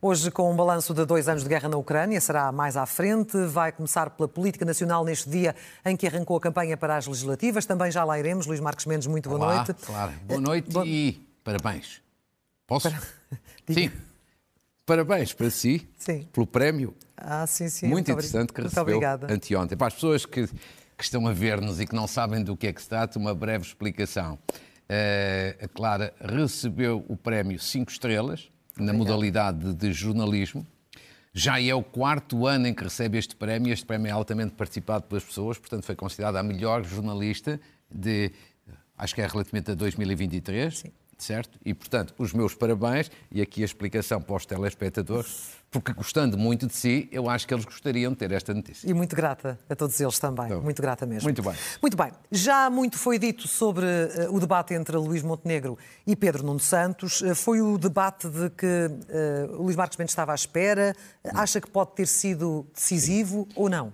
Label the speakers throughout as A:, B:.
A: Hoje, com um balanço de dois anos de guerra na Ucrânia, será mais à frente. Vai começar pela política nacional neste dia em que arrancou a campanha para as legislativas. Também já lá iremos. Luís Marques Mendes, muito boa
B: Olá,
A: noite.
B: Claro, boa noite
A: Bo-
B: e parabéns. Posso?
A: Para-
B: Sim. Parabéns para si
A: Sim.
B: pelo prémio
A: Ah, sim, sim.
B: muito,
A: obri-
B: interessante que
A: muito
B: recebeu
A: obrigada.
B: anteontem. Para as pessoas que, que estão a ver-nos e que não sabem do que é que se trata, uma breve explicação. Eh, a Clara recebeu o prémio 5 estrelas na modalidade de jornalismo. Já é o quarto ano em que recebe este prémio. Este prémio é altamente participado pelas pessoas, portanto foi considerada a melhor jornalista de, acho que é relativamente a 2023.
A: Sim.
B: Certo? E, portanto, os meus parabéns e aqui a explicação para os telespectadores, porque gostando muito de si, eu acho que eles gostariam de ter esta notícia.
A: E muito grata a todos eles também.
B: Então,
A: muito grata mesmo.
B: muito bem.
A: Muito bem. Já muito foi dito sobre eh, o debate entre Luís Montenegro e Pedro Nuno Santos. Eh, foi o debate de que o Luís Marques Mendes estava à espera. Acha que pode ter sido decisivo ou não?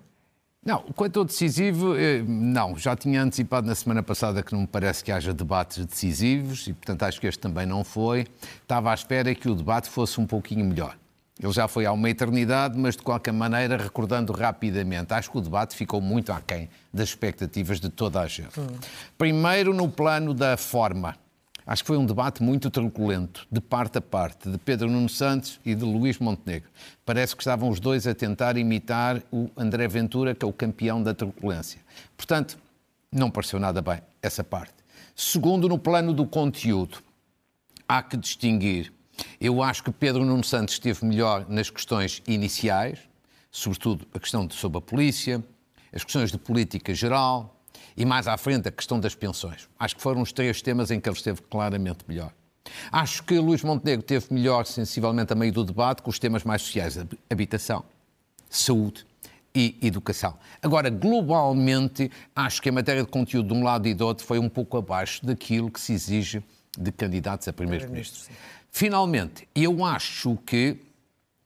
B: Não, quanto ao decisivo, eh, não. Já tinha antecipado na semana passada que não me parece que haja debates decisivos e, portanto, acho que este também não foi. Estava à espera que o debate fosse um pouquinho melhor. Ele já foi há uma eternidade, mas de qualquer maneira, recordando rapidamente, acho que o debate ficou muito aquém das expectativas de toda a gente. Primeiro, no plano da forma. Acho que foi um debate muito truculento, de parte a parte, de Pedro Nuno Santos e de Luís Montenegro. Parece que estavam os dois a tentar imitar o André Ventura, que é o campeão da truculência. Portanto, não pareceu nada bem essa parte. Segundo, no plano do conteúdo, há que distinguir. Eu acho que Pedro Nuno Santos esteve melhor nas questões iniciais, sobretudo a questão de, sobre a polícia, as questões de política geral e mais à frente a questão das pensões. Acho que foram os três temas em que ele esteve claramente melhor. Acho que Luís Montenegro teve melhor, sensivelmente, a meio do debate, com os temas mais sociais, hab- habitação, saúde e educação. Agora, globalmente, acho que a matéria de conteúdo de um lado e do outro foi um pouco abaixo daquilo que se exige de candidatos a primeiros-ministros. Finalmente, eu acho que,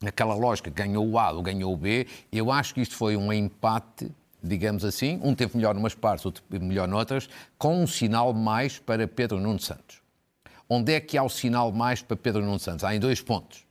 B: naquela lógica, ganhou o A ou ganhou o B, eu acho que isto foi um empate, digamos assim, um teve melhor numas partes, outro melhor noutras, com um sinal mais para Pedro Nuno Santos. Onde é que há o sinal mais para Pedro Nuno Santos? Há em dois pontos.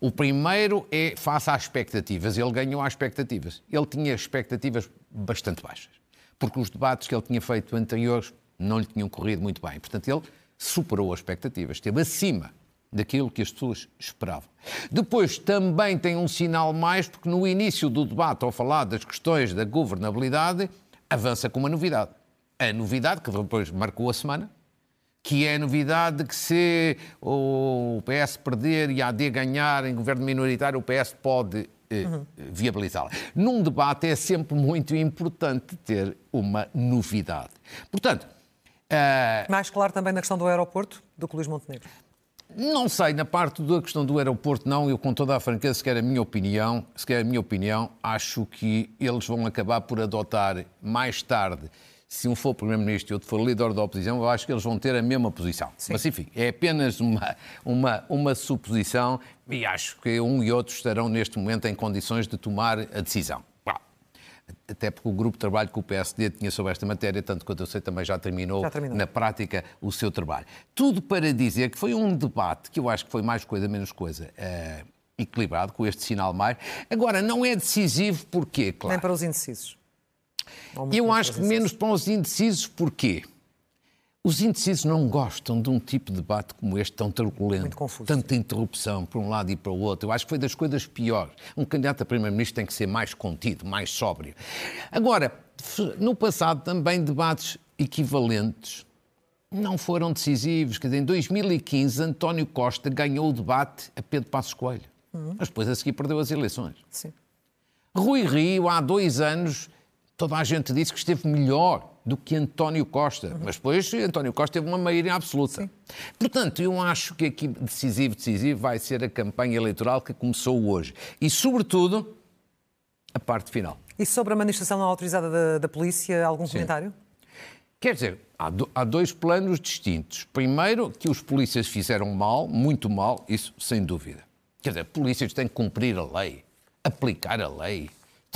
B: O primeiro é face às expectativas. Ele ganhou às expectativas. Ele tinha expectativas bastante baixas, porque os debates que ele tinha feito anteriores não lhe tinham corrido muito bem. Portanto, ele superou as expectativas, esteve acima daquilo que as pessoas esperavam. Depois também tem um sinal mais, porque no início do debate, ao falar das questões da governabilidade, avança com uma novidade. A novidade, que depois marcou a semana, que é a novidade de que se o PS perder e a AD ganhar em governo minoritário, o PS pode eh, viabilizá-la. Num debate é sempre muito importante ter uma novidade. Portanto, eh,
A: Mais claro também na questão do aeroporto do que Luís Montenegro.
B: Não sei, na parte da questão do aeroporto, não, eu com toda a franqueza, se quer a minha opinião, se quer a minha opinião, acho que eles vão acabar por adotar mais tarde, se um for Primeiro-Ministro e outro for líder da oposição, eu acho que eles vão ter a mesma posição. Mas enfim, é apenas uma, uma, uma suposição e acho que um e outro estarão neste momento em condições de tomar a decisão. Até porque o grupo de trabalho que o PSD tinha sobre esta matéria, tanto quanto eu sei, também já terminou,
A: Já terminou.
B: na prática o seu trabalho. Tudo para dizer que foi um debate que eu acho que foi mais coisa, menos coisa. eh, equilibrado, com este sinal mais. Agora, não é decisivo porquê, claro.
A: Nem para os indecisos.
B: Eu acho que
A: os
B: menos para os indecisos, porquê? Os indecisos não gostam de um tipo de debate como este, tão.
A: Muito confuso.
B: Tanta interrupção para um lado e para o outro. Eu acho que foi das coisas piores. Um candidato a Primeiro-Ministro tem que ser mais contido, mais sóbrio. Agora, no passado também debates equivalentes não foram decisivos. Quer dizer, em 2015, António Costa ganhou o debate a Pedro Passos Coelho.
A: Uhum.
B: Mas depois a seguir perdeu as eleições.
A: Sim.
B: Rui Rio, há dois anos, toda a gente disse que esteve melhor do que António Costa. Uhum. Mas depois António Costa teve uma maioria absoluta. Sim. Portanto, eu acho que aqui decisivo, decisivo vai ser a campanha eleitoral que começou hoje. E, sobretudo, a parte final.
A: E sobre a manifestação não autorizada da, da polícia, algum Sim. comentário?
B: Quer dizer, há, do, há, dois planos distintos. Primeiro, que os polícias fizeram mal, muito mal, isso sem dúvida. Quer dizer, polícias têm que cumprir a lei, aplicar a lei.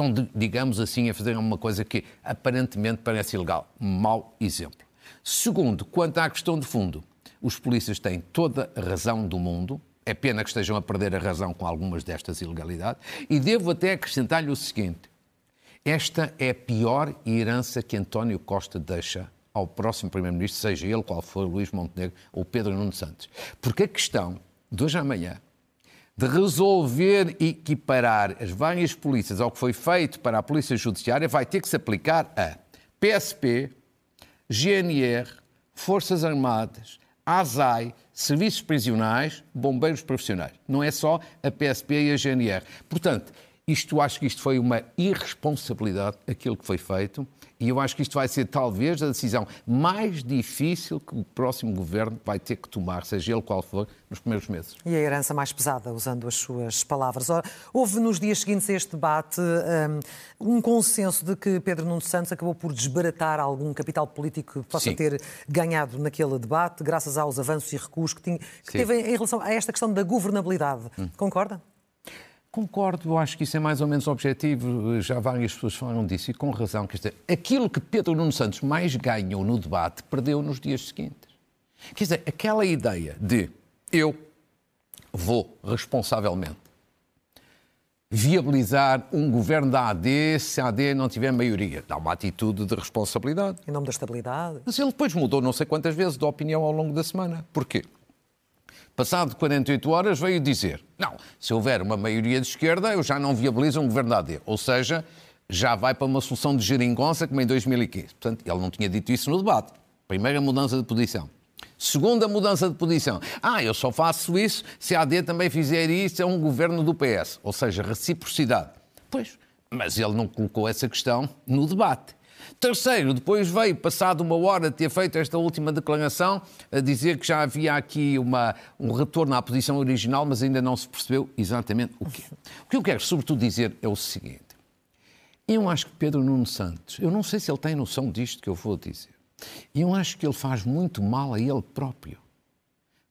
B: Estão, digamos assim, a fazer uma coisa que aparentemente parece ilegal. Mau exemplo. Segundo, quanto à questão de fundo, os polícias têm toda a razão do mundo. É pena que estejam a perder a razão com algumas destas ilegalidades. E devo até acrescentar-lhe o seguinte: esta é a pior herança que António Costa deixa ao próximo Primeiro-Ministro, seja ele qual for, Luís Montenegro ou Pedro Nuno Santos. Porque a questão, de hoje à amanhã, de resolver e equiparar as várias polícias ao que foi feito para a Polícia Judiciária vai ter que se aplicar a PSP, GNR, Forças Armadas, ASAI, Serviços Prisionais, Bombeiros Profissionais. Não é só a PSP e a GNR. Portanto, isto acho que isto foi uma irresponsabilidade, aquilo que foi feito, e eu acho que isto vai ser talvez a decisão mais difícil que o próximo governo vai ter que tomar, seja ele qual for, nos primeiros meses.
A: E a herança mais pesada, usando as suas palavras. Houve nos dias seguintes a este debate um, um consenso de que Pedro Nuno Santos acabou por desbaratar algum capital político que possa Sim. ter ganhado naquele debate, graças aos avanços e recuos que, tinha, que teve em relação a esta questão da governabilidade. Hum. Concorda?
B: Concordo, acho que isso é mais ou menos objetivo, já várias pessoas falaram disso e com razão. Quer dizer, aquilo que Pedro Nuno Santos mais ganhou no debate, perdeu nos dias seguintes. Quer dizer, aquela ideia de eu vou responsavelmente viabilizar um governo da AD se a AD não tiver maioria. Dá uma atitude de responsabilidade.
A: Em nome da estabilidade.
B: Mas ele depois mudou não sei quantas vezes de opinião ao longo da semana. Porquê? Passado 48 horas, veio dizer: não, se houver uma maioria de esquerda, eu já não viabilizo um governo da AD. Ou seja, já vai para uma solução de geringonça como em 2015. Portanto, ele não tinha dito isso no debate. Primeira mudança de posição. Segunda mudança de posição. Ah, eu só faço isso se a AD também fizer isso, é um governo do PS. Ou seja, reciprocidade. Pois, mas ele não colocou essa questão no debate. Terceiro, depois veio, passado uma hora de ter feito esta última declaração, a dizer que já havia aqui uma, um retorno à posição original, mas ainda não se percebeu exatamente o quê. O que eu quero, sobretudo, dizer é o seguinte. Eu acho que Pedro Nuno Santos, eu não sei se ele tem noção disto que eu vou dizer, eu acho que ele faz muito mal a ele próprio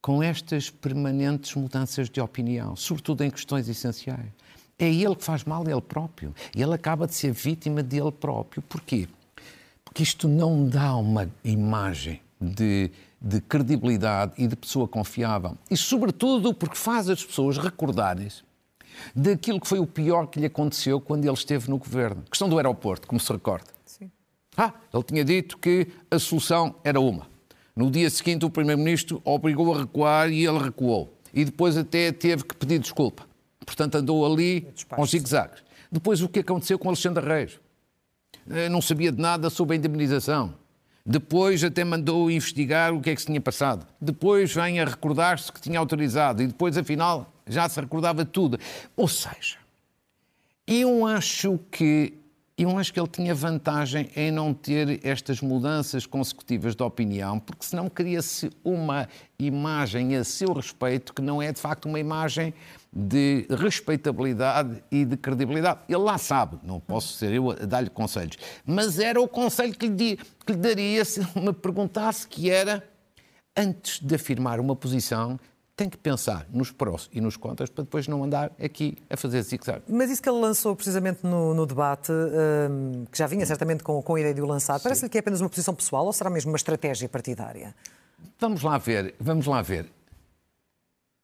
B: com estas permanentes mudanças de opinião, sobretudo em questões essenciais. É ele que faz mal a ele próprio. Ele acaba de ser vítima dele próprio. Porquê? Porque isto não dá uma imagem de, de credibilidade e de pessoa confiável. E, sobretudo, porque faz as pessoas recordarem-se daquilo que foi o pior que lhe aconteceu quando ele esteve no governo. Questão do aeroporto, como se recorda. Sim. Ah, ele tinha dito que a solução era uma. No dia seguinte, o Primeiro-Ministro obrigou a recuar e ele recuou. E depois até teve que pedir desculpa. Portanto, andou ali aos zigue-zagues. Depois, o que aconteceu com Alexandre Reis? Eh, não sabia de nada sobre a indemnização. Depois até mandou investigar o que é que se tinha passado. Depois vem a recordar-se que tinha autorizado. E depois, afinal, já se recordava tudo. Ou seja, eu acho que eu acho que ele tinha vantagem em não ter estas mudanças consecutivas de opinião, porque senão cria-se uma imagem a seu respeito que não é de facto uma imagem de respeitabilidade e de credibilidade. Ele lá sabe, não posso ser eu a dar-lhe conselhos, mas era o conselho que lhe, que lhe daria se me perguntasse que era, antes de afirmar uma posição, tem que pensar nos prós e nos contras para depois não andar aqui a fazer zigue-zague.
A: Mas isso que ele lançou precisamente no, no debate, um, que já vinha certamente com, com a ideia de o lançar, parece-lhe que é apenas uma posição pessoal ou será mesmo uma estratégia partidária?
B: Vamos lá ver, vamos lá ver.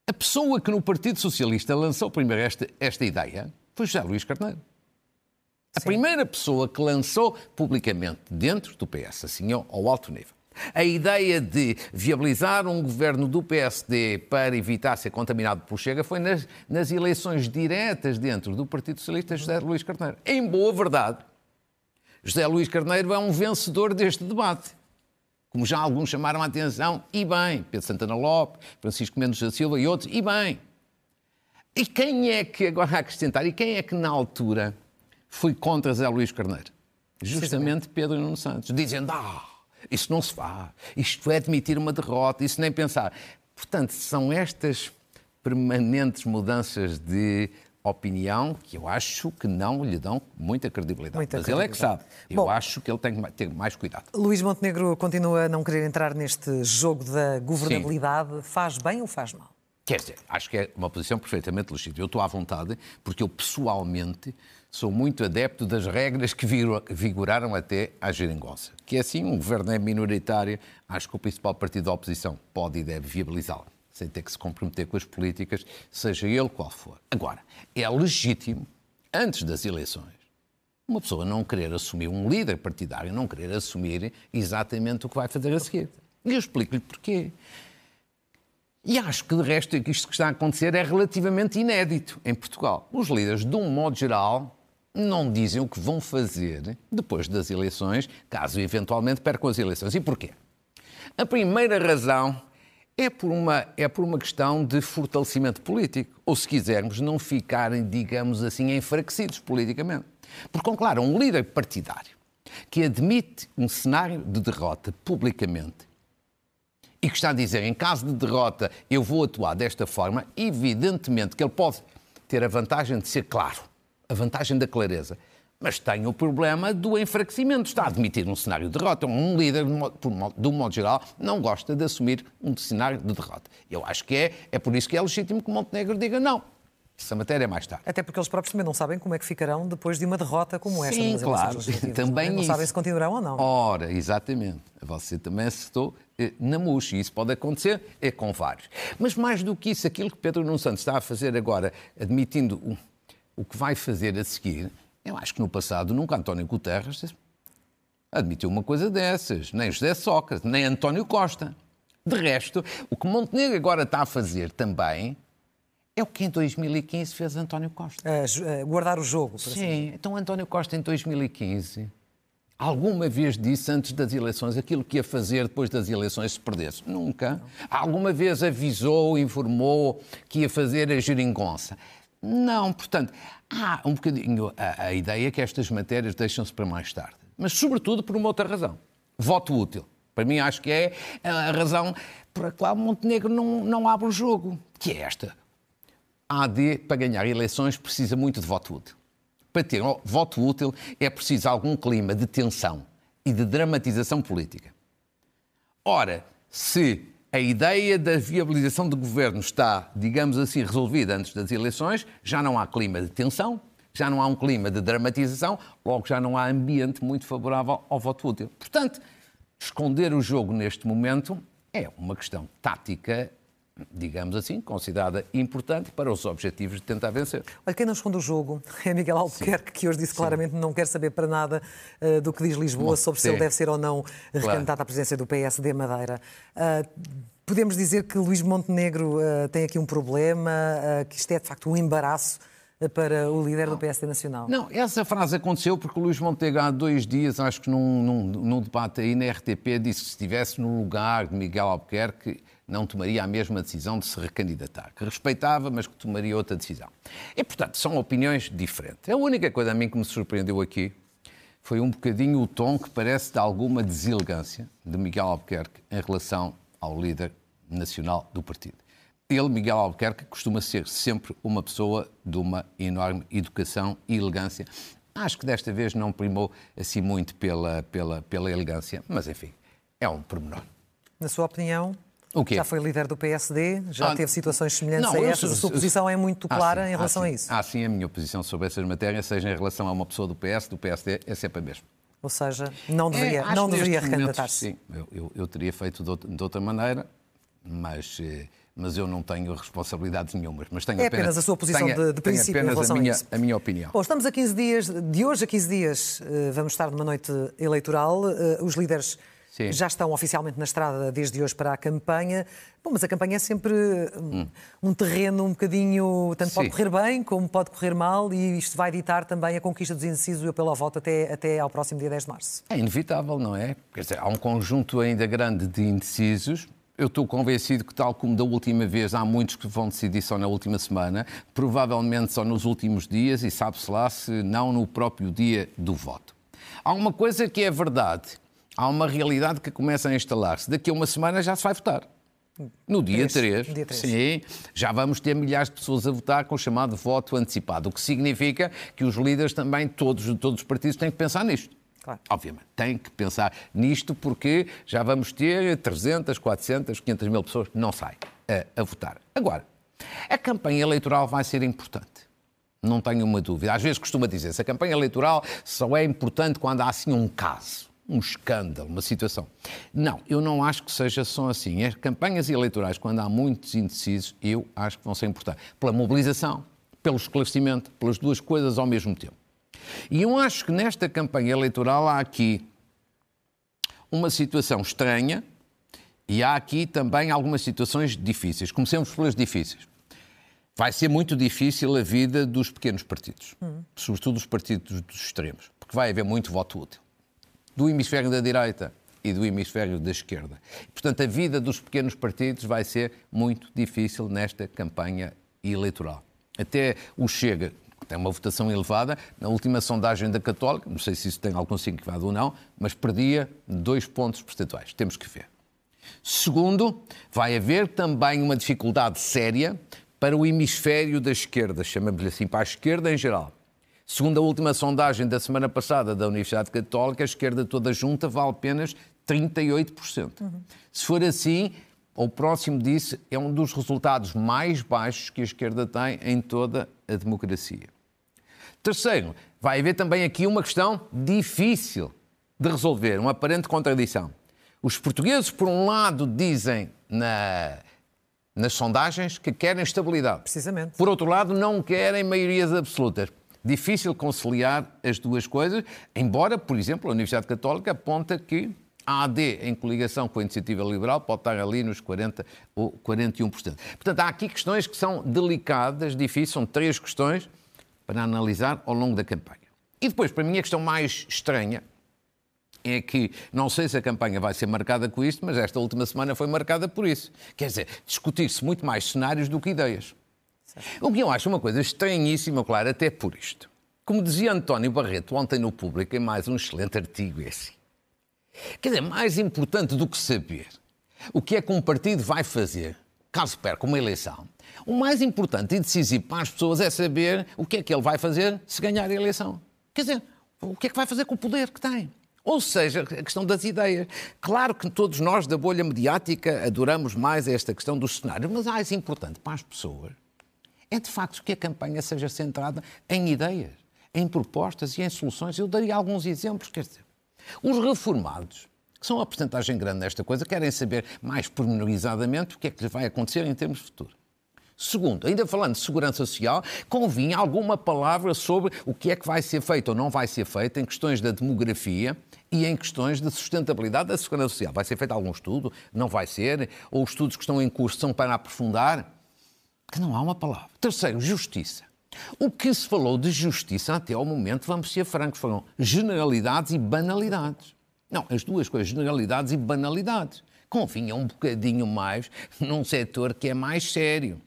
B: A pessoa que no Partido Socialista lançou primeiro esta, esta ideia foi José Luís Carneiro. A Sim. primeira pessoa que lançou publicamente dentro do PS, assim ao alto nível, a ideia de viabilizar um governo do PSD para evitar ser contaminado por Chega foi nas, nas eleições diretas dentro do Partido Socialista José Luís Carneiro. Em boa verdade, José Luís Carneiro é um vencedor deste debate como já alguns chamaram a atenção, e bem, Pedro Santana Lopes, Francisco Mendes da Silva e outros, e bem. E quem é que, agora a acrescentar, e quem é que na altura foi contra Zé Luís Carneiro? Justamente Pedro Nuno Santos, dizendo, ah, isso não se faz, isto é admitir uma derrota, isso nem pensar. Portanto, são estas permanentes mudanças de opinião que eu acho que não lhe dão muita credibilidade. Muita Mas credibilidade. ele é que sabe. Eu Bom, acho que ele tem que ter mais cuidado.
A: Luís Montenegro continua a não querer entrar neste jogo da governabilidade. Sim. Faz bem ou faz mal?
B: Quer dizer, acho que é uma posição perfeitamente legítima. Eu estou à vontade porque eu pessoalmente sou muito adepto das regras que vigoraram até à geringonça. Que é assim, um governo é minoritário, acho que o principal partido da oposição pode e deve viabilizá-lo sem ter que se comprometer com as políticas, seja ele qual for. Agora, é legítimo, antes das eleições, uma pessoa não querer assumir, um líder partidário não querer assumir exatamente o que vai fazer a seguir. E eu explico-lhe porquê. E acho que, de resto, isto que está a acontecer é relativamente inédito em Portugal. Os líderes, de um modo geral, não dizem o que vão fazer depois das eleições, caso eventualmente percam as eleições. E porquê? A primeira razão é por, uma, é por uma questão de fortalecimento político. Ou, se quisermos, não ficarem, digamos assim, enfraquecidos politicamente. Porque, claro, um líder partidário que admite um cenário de derrota publicamente e que está a dizer, em caso de derrota, eu vou atuar desta forma, evidentemente que ele pode ter a vantagem de ser claro, a vantagem da clareza mas tem o problema do enfraquecimento. Está a admitir um cenário de derrota. Um líder, de um modo geral, não gosta de assumir um cenário de derrota. Eu acho que é, é por isso que é legítimo que Montenegro diga não. Essa matéria é mais tarde.
A: Até porque eles próprios também não sabem como é que ficarão depois de uma derrota como esta.
B: Sim, claro. Também
A: não, não sabem se continuarão ou não.
B: Ora, exatamente. Você também acertou eh, na e isso pode acontecer é com vários. Mas mais do que isso, aquilo que Pedro Nuno Santos está a fazer agora, admitindo o, o que vai fazer a seguir, eu acho que no passado nunca António Guterres admitiu uma coisa dessas, nem José Sócrates, nem António Costa. De resto, o que Montenegro agora está a fazer também é o que em 2015 fez António Costa.
A: É, guardar o jogo.
B: Sim, assim. então António Costa em 2015 alguma vez disse antes das eleições aquilo que ia fazer depois das eleições se perdesse? Nunca. Alguma vez avisou, informou que ia fazer a geringonça? Não, portanto, há um bocadinho a, a ideia que estas matérias deixam-se para mais tarde. Mas, sobretudo, por uma outra razão. Voto útil. Para mim, acho que é a razão por a qual Montenegro não, não abre o jogo, que é esta. A AD, para ganhar eleições, precisa muito de voto útil. Para ter voto útil, é preciso algum clima de tensão e de dramatização política. Ora, se a ideia da viabilização do governo está, digamos assim, resolvida antes das eleições, já não há clima de tensão, já não há um clima de dramatização, logo já não há ambiente muito favorável ao voto útil. Portanto, esconder o jogo neste momento é uma questão tática digamos assim, considerada importante para os objetivos de tentar vencer.
A: Olha, quem não esconde o jogo é Miguel Albuquerque, que hoje disse claramente que não quer saber para nada uh, do que diz Lisboa Bom, sobre sim. se ele deve ser ou não recandidato claro. à presidência do PSD Madeira. Uh, podemos dizer que Luís Montenegro uh, tem aqui um problema, que isto é de facto um embaraço para o líder do PSD Nacional.
B: Não, essa frase aconteceu porque o Luís Montenegro há dois dias, acho que num, num, num debate aí na RTP, disse que se estivesse no lugar de Miguel Albuquerque não tomaria a mesma decisão de se recandidatar, que respeitava, mas que tomaria outra decisão. E, portanto, são opiniões diferentes. A única coisa a mim que me surpreendeu aqui foi um bocadinho o tom que parece de alguma deselegância de Miguel Albuquerque em relação ao líder nacional do partido. Ele, Miguel Albuquerque, costuma ser sempre uma pessoa de uma enorme educação e elegância. Acho que desta vez não primou assim muito pela, pela, pela elegância, mas enfim, é um pormenor.
A: Na sua opinião, já foi líder do PSD, já ah, teve situações semelhantes não, a estas. A sua posição é muito clara sim, em relação
B: a
A: isso.
B: Ah, sim, a minha posição sobre essas matérias, seja em relação a uma pessoa do PS, do PSD, é sempre a mesma.
A: Ou seja, não deveria, é, não deveria recandidatar-se.
B: Sim, eu, eu, eu, teria feito de, de outra maneira, mas, eh, mas eu não tenho responsabilidades nenhumas. Mas tenho
A: é
B: apenas,
A: apenas a sua posição
B: tenho,
A: de, de princípio
B: tenho apenas
A: a,
B: minha,
A: a,
B: a minha opinião.
A: Bom, estamos a 15 dias, de hoje a 15 dias, eh, vamos estar numa noite eleitoral. Eh, os líderes Sim. já estão oficialmente na estrada desde hoje para a campanha. Bom, mas a campanha é sempre hum. um terreno um bocadinho. Tanto Sim. pode correr bem como pode correr mal, e isto vai ditar também a conquista dos indecisos e o apelo ao voto até, até ao próximo dia 10 de março.
B: É inevitável, não é? Quer dizer, há um conjunto ainda grande de indecisos. Eu estou convencido que, tal como da última vez, há muitos que vão decidir só na última semana, provavelmente só nos últimos dias, e sabe-se lá se não no próprio dia do voto. Há uma coisa que é verdade. Há uma realidade que começa a instalar-se. Daqui a uma semana já se vai votar. No dia 3, 3, sim, já vamos ter milhares de pessoas a votar com o chamado voto antecipado, o que significa que os líderes também, todos, todos os partidos, têm que pensar nisto. Claro. Obviamente, têm que pensar nisto porque já vamos ter 300, 400, 500 mil pessoas não saem a, a votar. Agora, a campanha eleitoral vai ser importante. Não tenho uma dúvida. Às vezes costuma dizer-se a campanha eleitoral só é importante quando há assim um caso um escândalo, uma situação. Não, eu não acho que seja só assim. As campanhas eleitorais, quando há muitos indecisos, eu acho que vão ser importantes. Pela mobilização, pelo esclarecimento, pelas duas coisas ao mesmo tempo. E eu acho que nesta campanha eleitoral há aqui uma situação estranha e há aqui também algumas situações difíceis. Comecemos pelas difíceis. Vai ser muito difícil a vida dos pequenos partidos, hum. sobretudo os partidos dos extremos, porque vai haver muito voto útil do hemisfério da direita e do hemisfério da esquerda. Portanto, a vida dos pequenos partidos vai ser muito difícil nesta campanha eleitoral. Até o Chega, tem uma votação elevada, na última sondagem da Católica, não sei se isso tem algum significado ou não, mas perdia dois pontos percentuais. Temos que ver. Segundo, vai haver também uma dificuldade séria para o hemisfério da esquerda, chamamos-lhe assim, para a esquerda em geral. Segundo a última sondagem da semana passada da Universidade Católica, a esquerda toda junta vale apenas 38%. Uhum. Se for assim, o próximo disso é um dos resultados mais baixos que a esquerda tem em toda a democracia. Terceiro, vai haver também aqui uma questão difícil de resolver, uma aparente contradição. Os portugueses, por um lado, dizem na, nas sondagens que querem estabilidade.
A: Precisamente.
B: Por outro lado, não querem maiorias absolutas difícil conciliar as duas coisas, embora, por exemplo, a Universidade Católica aponta que a AD, em coligação com a Iniciativa Liberal, pode estar ali nos 40% ou 41%. Portanto, há aqui questões que são delicadas, difíceis, são três questões para analisar ao longo da campanha. E depois, para mim, a questão mais estranha é que não sei se a campanha vai ser marcada com isto, mas esta última semana foi marcada por isso. Quer dizer, discutir-se muito mais cenários do que ideias. O que eu acho uma coisa estranhíssima, claro, até por isto. Como dizia António Barreto ontem no Público, em mais um excelente artigo esse. Quer dizer, mais importante do que saber o que é que um partido vai fazer caso perca uma eleição, o mais importante e decisivo para as pessoas é saber o que é que ele vai fazer se ganhar a eleição. Quer dizer, o que é que vai fazer com o poder que tem. Ou seja, a questão das ideias. Claro que todos nós da bolha mediática adoramos mais esta questão dos cenários, mas mais importante para as pessoas é de facto que a campanha seja centrada em ideias, em propostas e em soluções. Eu daria alguns exemplos, quer dizer, os reformados, que são a porcentagem grande nesta coisa, querem saber mais pormenorizadamente o que é que lhes vai acontecer em termos de futuro. Segundo, ainda falando de segurança social, convinha alguma palavra sobre o que é que vai ser feito ou não vai ser feito em questões da demografia e em questões de sustentabilidade da segurança social. Vai ser feito algum estudo? Não vai ser? Ou os estudos que estão em curso são para aprofundar? que não há uma palavra. Terceiro, justiça. O que se falou de justiça até ao momento, vamos ser francos, foram generalidades e banalidades. Não, as duas coisas, generalidades e banalidades. Convinha um bocadinho mais num setor que é mais sério.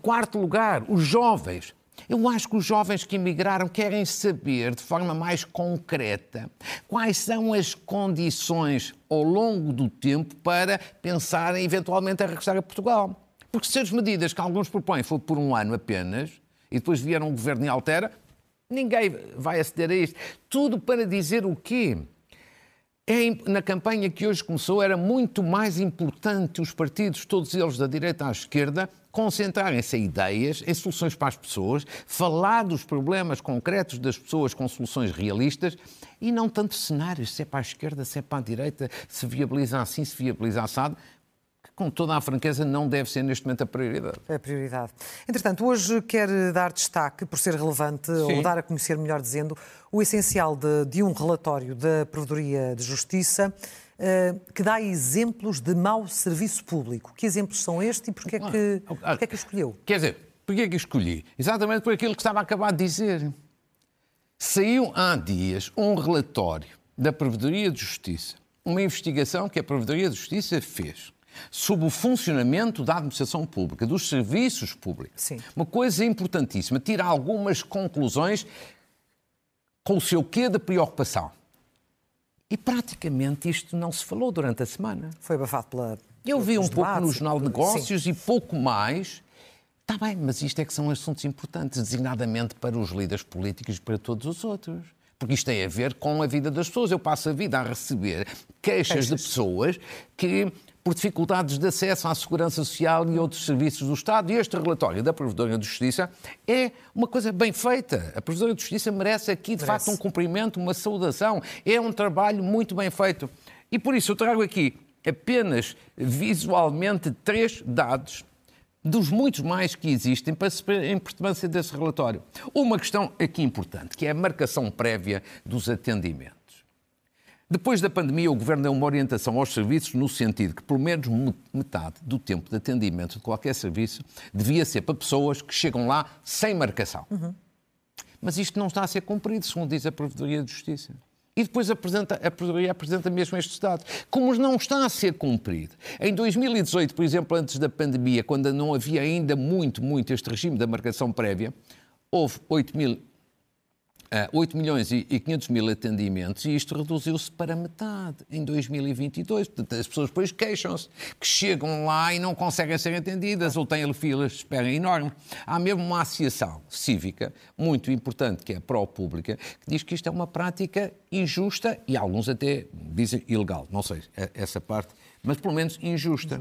B: Quarto lugar, os jovens. Eu acho que os jovens que emigraram querem saber de forma mais concreta quais são as condições ao longo do tempo para pensarem eventualmente a regressar a Portugal. Porque se as medidas que alguns propõem for por um ano apenas, e depois vier um governo e altera, ninguém vai aceder a isto. Tudo para dizer o quê? É, na campanha que hoje começou, era muito mais importante os partidos, todos eles da direita à esquerda, concentrarem-se em ideias, em soluções para as pessoas, falar dos problemas concretos das pessoas com soluções realistas e não tanto cenários, se é para a esquerda, se é para a direita, se viabiliza assim, se viabiliza assado com toda a franqueza, não deve ser neste momento a prioridade.
A: A prioridade. Entretanto, hoje quer dar destaque, por ser relevante, Sim. ou dar a conhecer, melhor dizendo, o essencial de, de um relatório da Provedoria de Justiça uh, que dá exemplos de mau serviço público. Que exemplos são estes e porquê é que, porquê é que escolheu?
B: Quer dizer, porquê é que escolhi? Exatamente por aquilo que estava a acabar de dizer. Saiu há dias um relatório da Provedoria de Justiça, uma investigação que a Provedoria de Justiça fez sobre o funcionamento da administração pública, dos serviços públicos. Sim. Uma coisa importantíssima, tira algumas conclusões com o seu quê de preocupação. E praticamente isto não se falou durante a semana.
A: Foi abafado pela.
B: Eu vi um pouco no Jornal de
A: sim.
B: Negócios e pouco mais. Está bem, mas isto é que são assuntos importantes, designadamente para os líderes políticos e para todos os outros. Porque isto tem a ver com a vida das pessoas. Eu passo a vida a receber queixas, de
A: Queixas.
B: pessoas que, por dificuldades de acesso à segurança social e outros serviços do Estado, e este relatório da Provedora de Justiça é uma coisa bem feita. A Provedora de Justiça merece aqui, de
A: Merece.
B: facto, um cumprimento, uma saudação. É um trabalho muito bem feito. E por isso eu trago aqui apenas visualmente três dados dos muitos mais que existem para a importância desse relatório. Uma questão aqui importante, que é a marcação prévia dos atendimentos. Depois da pandemia, o Governo deu uma orientação aos serviços no sentido que pelo menos me- metade do tempo de atendimento de qualquer serviço devia ser para pessoas que chegam lá sem marcação. Mas isto não está a ser cumprido, segundo diz a Provedoria de Justiça. E depois apresenta, a Provedoria apresenta mesmo este Estado. Como não está a ser cumprido. Em 2018, por exemplo, antes da pandemia, quando não havia ainda muito, muito este regime da marcação prévia, houve 8 mil ah, 8 milhões e e 500 mil atendimentos e isto reduziu-se para metade em 2022. Portanto, as pessoas depois queixam-se que chegam lá e não conseguem ser atendidas ou têm filas de espera enorme. Há mesmo uma associação cívica muito importante, que é a pró-pública, que diz que isto é uma prática injusta e alguns até dizem ilegal. Não sei eh, essa parte, mas pelo menos injusta.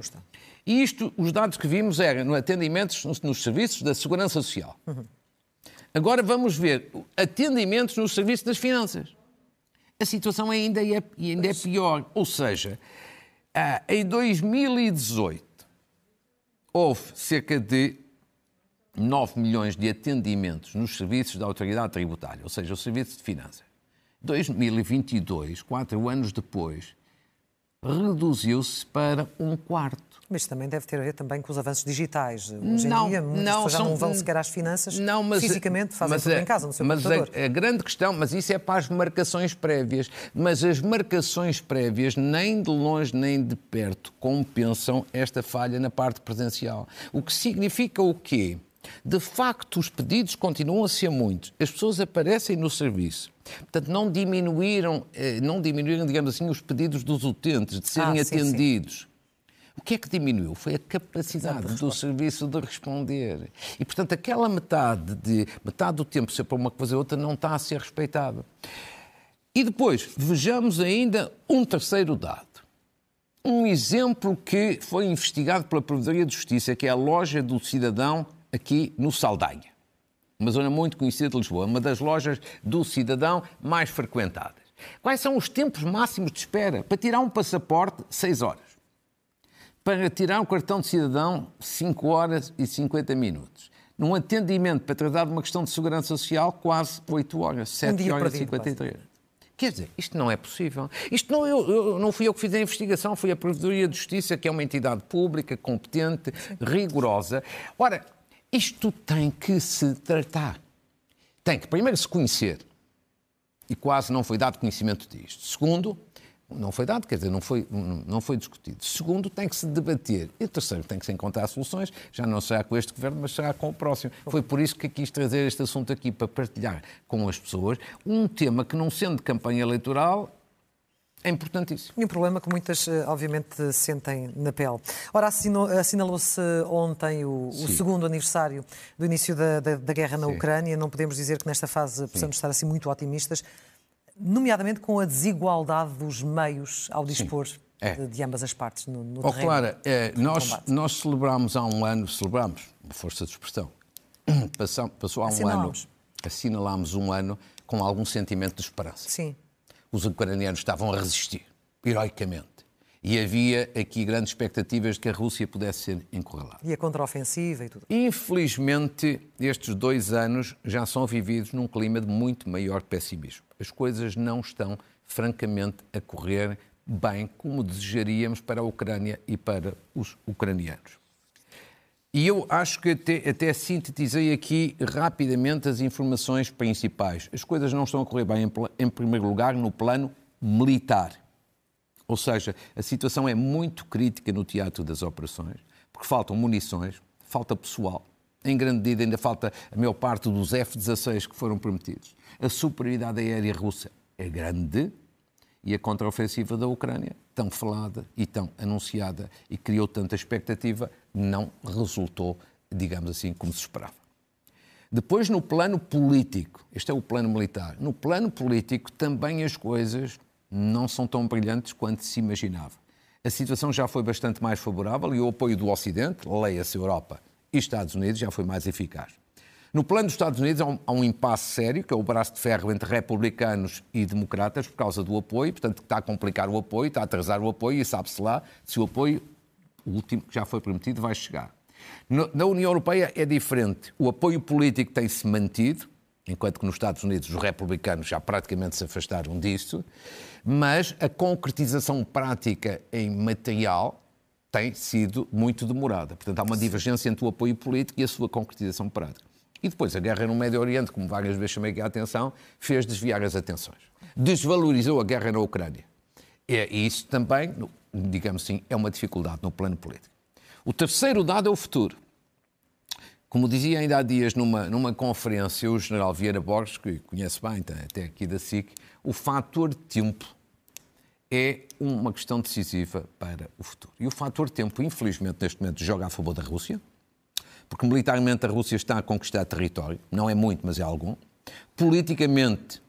B: E isto, os dados que vimos eram no atendimentos nos, nos serviços da Segurança Social. Agora vamos ver atendimentos no serviço das finanças. A situação ainda é, ainda é pior. Ou seja, ah, em 2018 houve cerca de 9 milhões de atendimentos nos serviços da autoridade tributária, ou seja, o serviço de finanças. 2022, quatro anos depois, reduziu-se para um quarto.
A: Mas também deve ter a ver também com os avanços digitais. Hoje em
B: Não,
A: dia, muitas
B: não,
A: pessoas já
B: são-
A: não vão sequer às finanças
B: Não, mas,
A: fisicamente, fazem
B: mas
A: tudo
B: a-
A: em casa, no seu
B: mas
A: computador.
B: A, a grande questão, mas isso é para as marcações prévias. Mas as marcações prévias, nem de longe nem de perto, compensam esta falha na parte presencial. O que significa o quê? De facto, os pedidos continuam a ser muitos. As pessoas aparecem no serviço. Portanto, não diminuíram, eh, não diminuíram, digamos assim, os pedidos dos utentes de serem
A: Ah, sim, sim.
B: O que é que diminuiu? Foi a capacidade do serviço de responder. E, portanto, aquela metade, de, metade do tempo ser para uma coisa ou outra não está a ser respeitada. E depois, vejamos ainda um terceiro dado. Um exemplo que foi investigado pela Provedoria de Justiça, que é a loja do cidadão aqui no Saldanha. Uma zona muito conhecida de Lisboa, uma das lojas do cidadão mais frequentadas. Quais são os tempos máximos de espera? Para tirar um passaporte, 6 horas. Para tirar um cartão de cidadão, 5 horas e 50 minutos. Num atendimento para tratar de uma questão de segurança social, quase 8 horas, 7
A: dia
B: horas e
A: perdido,
B: 53. Quer dizer, isto não é possível. Isto não, eu, eu- não fui eu que fiz a investigação, foi a Provedoria de Justiça, que é uma entidade pública, competente, rigorosa. Ora, isto tem que se tratar. Tem que primeiro se conhecer. E quase não foi dado conhecimento disto. Segundo, não foi dado, quer dizer, não foi, não foi discutido. Segundo, tem que se debater. E terceiro, tem que se encontrar soluções. Já não será com este governo, mas será com o próximo. Foi por isso que quis trazer este assunto aqui, para partilhar com as pessoas um tema que, não sendo de campanha eleitoral, é importantíssimo.
A: E um problema que muitas, eh, obviamente, sentem na pele. Ora, assinalou-se ontem o, o segundo aniversário do início da, da- da guerra na
B: Sim.
A: Ucrânia. Não podemos dizer que nesta fase possamos estar assim muito otimistas, nomeadamente com a desigualdade dos meios ao dispor
B: É.
A: de, de ambas as partes no, no
B: Ó,
A: terreno.
B: Clara,
A: de
B: nós,
A: combate.
B: nós celebramos há um ano, celebramos, força de expressão, passou, passou há um ano, assinalámos um ano com algum sentimento de esperança.
A: Sim.
B: os ucranianos estavam a resistir, heroicamente. E havia aqui grandes expectativas de que a Rússia pudesse ser encurralada.
A: E a contraofensiva e tudo.
B: Infelizmente, estes dois anos já são vividos num clima de muito maior pessimismo. As coisas não estão, francamente, a correr bem como desejaríamos para a Ucrânia e para os ucranianos. E eu acho que até, até sintetizei aqui rapidamente as informações principais. As coisas não estão a correr bem, em, em primeiro lugar, no plano militar. Ou seja, a situação é muito crítica no teatro das operações, porque faltam munições, falta pessoal. em grande medida ainda falta a maior parte dos F-16 que foram prometidos. A superioridade aérea russa é grande e a contraofensiva da Ucrânia, tão falada e tão anunciada e criou tanta expectativa, não resultou, digamos assim, como se esperava. Depois, no plano político, este é o plano militar, no plano político também as coisas não são tão brilhantes quanto se imaginava. A situação já foi bastante mais favorável e o apoio do Ocidente, leia-se Europa e Estados Unidos, já foi mais eficaz. No plano dos Estados Unidos há um, há um, impasse sério, que é o braço de ferro entre republicanos e democratas por causa do apoio, portanto está a complicar o apoio, está a atrasar o apoio e sabe-se lá se o apoio, o último que já foi prometido, vai chegar. No, na União Europeia é diferente. O apoio político tem-se mantido, enquanto que nos Estados Unidos os republicanos já praticamente se afastaram disso, mas a concretização prática em material tem sido muito demorada. Portanto, há uma divergência entre o apoio político e a sua concretização prática. E depois a guerra no Médio Oriente, como várias vezes chamei aqui a atenção, fez desviar as atenções. Desvalorizou a guerra na Ucrânia. E isso também, digamos assim, é uma dificuldade no plano político. O terceiro dado é o futuro. Como dizia ainda há dias numa, numa conferência o general Vieira Borges, que conhece bem, até aqui da SIC, o fator tempo é uma questão decisiva para o futuro. E o fator tempo, infelizmente, neste momento joga a favor da Rússia, porque militarmente a Rússia está a conquistar território, não é muito, mas é algum. Politicamente,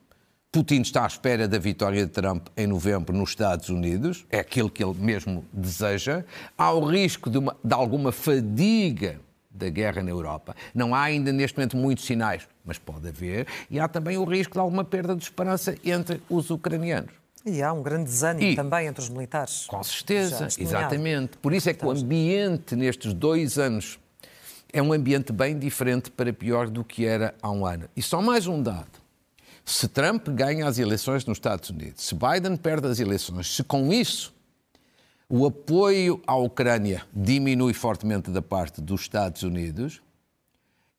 B: Putin está à espera da vitória de Trump em novembro nos Estados Unidos, é aquilo que ele mesmo deseja. Há o risco de, uma, de alguma fadiga da guerra na Europa. Não há ainda neste momento muitos sinais, mas pode haver. E há também o risco de alguma perda de esperança entre os ucranianos.
A: E há um grande desânimo e, também entre os militares.
B: Com certeza, exatamente. Por isso é que o ambiente nestes dois anos é um ambiente bem diferente para pior do que era há um ano. E só mais um dado. Se Trump ganha as eleições nos Estados Unidos, se Biden perde as eleições, se com isso o apoio à Ucrânia diminui fortemente da parte dos Estados Unidos,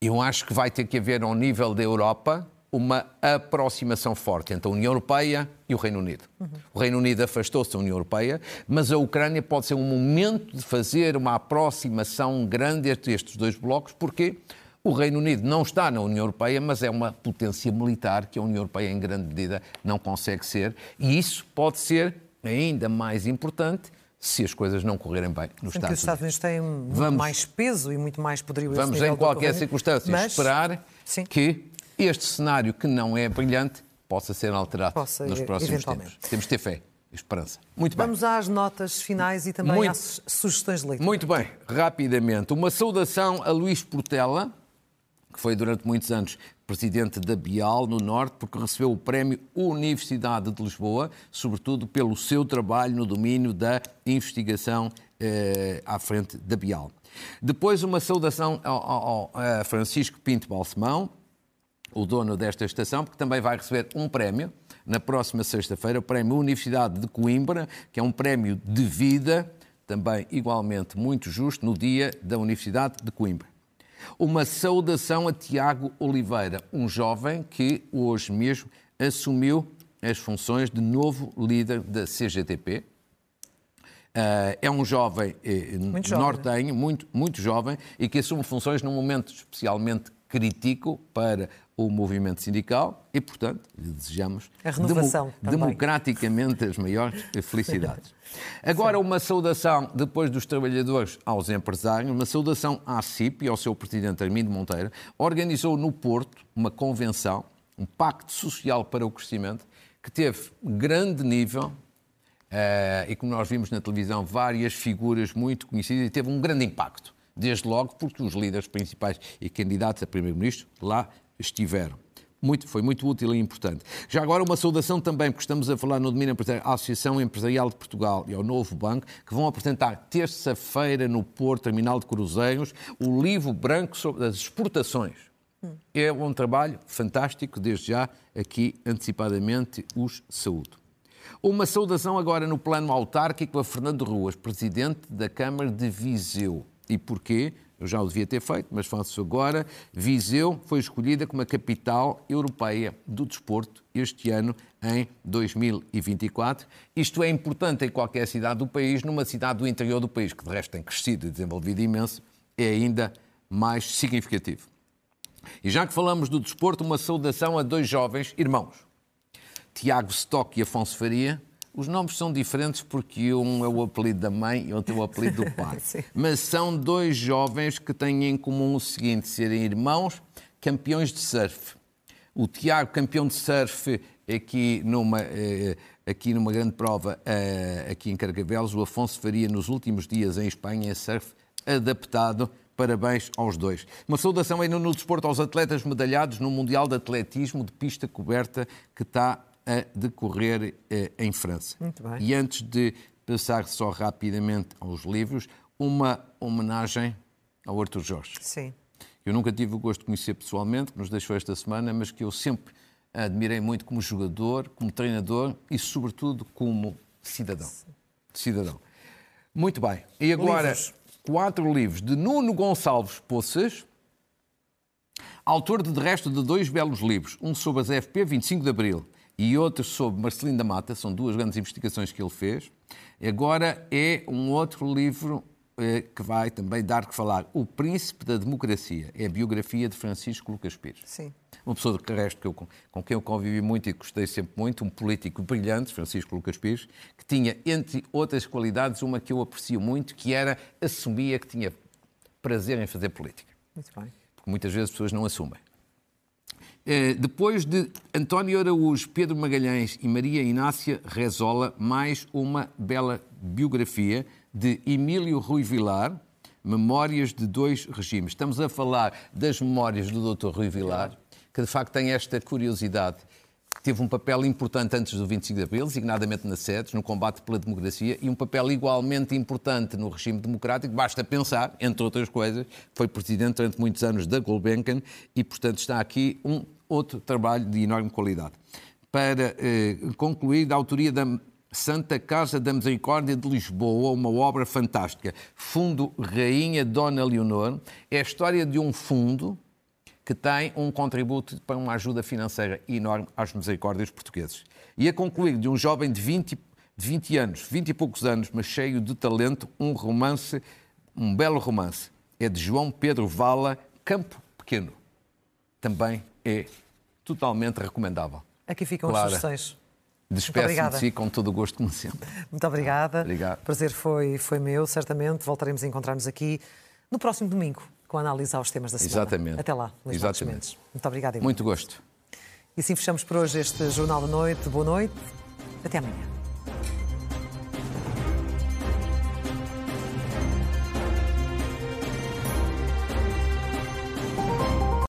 B: eu acho que vai ter que haver ao nível da Europa uma aproximação forte entre a União Europeia e o Reino Unido. Uhum. O Reino Unido afastou-se da União Europeia, mas a Ucrânia pode ser um momento de fazer uma aproximação grande entre estes dois blocos, porque o Reino Unido não está na União Europeia, mas é uma potência militar que a União Europeia, em grande medida, não consegue ser, e isso pode ser ainda mais importante se as coisas não correrem bem nos Sim, Estados Unidos.
A: Os Estados Unidos têm muito vamos, mais peso e muito mais poderio.
B: Vamos, em qualquer circunstância, mas, esperar sim. que este cenário, que não é brilhante, possa ser alterado possa, nos próximos tempos. Temos de ter fé e esperança. Muito
A: bem. Vamos às notas finais e também Muito, às sugestões de leitura.
B: Muito bem, rapidamente. Uma saudação a Luís Portela, que foi durante muitos anos presidente da Bial, no Norte, porque recebeu o prémio Universidade de Lisboa, sobretudo pelo seu trabalho no domínio da investigação eh, à frente da Bial. Depois, uma saudação ao, ao, ao Francisco Pinto Balsemão, o dono desta estação, porque também vai receber um prémio na próxima sexta-feira, o Prémio Universidade de Coimbra, que é um prémio de vida, também igualmente muito justo, no dia da Universidade de Coimbra. Uma saudação a Tiago Oliveira, um jovem que hoje mesmo assumiu as funções de novo líder da CGTP. Uh, é um jovem eh, muito nortenho, jovem. muito, muito jovem, e que assume funções num momento especialmente crítico para o movimento sindical e, portanto, lhe desejamos
A: demo
B: democraticamente as maiores felicidades. Agora, uma saudação, depois dos trabalhadores aos empresários, uma saudação à CIP e ao seu presidente Armindo Monteiro, organizou no Porto uma convenção, um pacto social para o crescimento, que teve grande nível, Uh, e como nós vimos na televisão, várias figuras muito conhecidas e teve um grande impacto. Desde logo porque os líderes principais e candidatos a primeiro-ministro lá estiveram. Muito, foi muito útil e importante. Já agora uma saudação também, porque estamos a falar no domínio empresarial, à Associação Empresarial de Portugal e ao Novo Banco, que vão apresentar terça-feira no Porto Terminal de Cruzeiros o livro branco sobre as exportações. Hum. É um trabalho fantástico, desde já aqui antecipadamente os saúdo. Uma saudação agora no plano autárquico a Fernando Ruas, Presidente da Câmara de Viseu. E porquê? Eu já o devia ter feito, mas faço agora. Viseu foi escolhida como a capital europeia do desporto este ano, em 2024. Isto é importante em qualquer cidade do país, numa cidade do interior do país, que de resto tem crescido e desenvolvido imenso, é ainda mais significativo. E já que falamos do desporto, uma saudação a dois jovens irmãos, Tiago Stock e Afonso Faria. Os nomes são diferentes porque um é o apelido da mãe e outro é o apelido do pai. Mas são dois jovens que têm em comum o seguinte: serem irmãos campeões de surf. O Tiago, campeão de surf aqui numa, eh, aqui numa grande prova eh, aqui em Carcavelos, o Afonso Faria nos últimos dias em Espanha, surf adaptado Parabéns aos dois. Uma saudação ainda no desporto aos atletas medalhados no Mundial de Atletismo de pista coberta que está a decorrer eh, em França.
A: Muito bem.
B: E antes de passar só rapidamente aos livros, uma homenagem ao Arthur Jorge.
A: Sim.
B: Eu nunca tive o gosto de conhecer pessoalmente, que nos deixou esta semana, mas que eu sempre admirei muito como jogador, como treinador e, sobretudo, como cidadão. Cidadão. Muito bem. E agora,
A: Livros
B: quatro livros de Nuno Gonçalves Poças, autor de, de resto de dois belos livros, um sobre as FP 25 de Abril e outro sobre Marcelino da Mata, são duas grandes investigações que ele fez. Agora é um outro livro eh, que vai também dar que falar, O Príncipe da Democracia, é a biografia de Francisco Lucas Pires.
A: Sim
B: uma pessoa de resto que eu, com quem eu convivi muito e gostei sempre muito, um político brilhante, Francisco Lucas Pires, que tinha, entre outras qualidades, uma que eu aprecio muito, que era assumia que tinha prazer em fazer política.
A: Muito bem.
B: Porque muitas vezes as pessoas não assumem. Eh, depois de António Araújo, Pedro Magalhães e Maria Inácia Rezola, mais uma bela biografia de Emílio Rui Vilar, Memórias de dois regimes. Estamos a falar das memórias do Dr. Rui Vilar, que de facto tem esta curiosidade. Teve um papel importante antes do 25 de Abril, designadamente nas sedes, no combate pela democracia, e um papel igualmente importante no regime democrático. Basta pensar, entre outras coisas, foi presidente durante muitos anos da Gulbenkian e, portanto, está aqui um outro trabalho de enorme qualidade. Para eh, concluir, da autoria da Santa Casa da Misericórdia de Lisboa, uma obra fantástica. Fundo Rainha Dona Leonor. É a história de um fundo que tem um contributo para uma ajuda financeira enorme às misericórdias portugueses. E a concluir de um jovem de 20, de 20 anos, 20 e poucos anos, mas cheio de talento, um romance, um belo romance. É de João Pedro Vala, Campo Pequeno. Também é totalmente recomendável.
A: Aqui ficam Clara. as sugestões.
B: Despeço de si com todo o gosto, como sempre.
A: Muito obrigada.
B: Obrigado.
A: O prazer foi, foi meu, certamente. Voltaremos a encontrar-nos aqui no próximo domingo com a análise aos temas da semana.
B: Exatamente.
A: Até lá, Luís Exatamente. Muito obrigada.
B: Muito gosto.
A: E assim fechamos por hoje este Jornal da Noite. Boa noite. Até amanhã.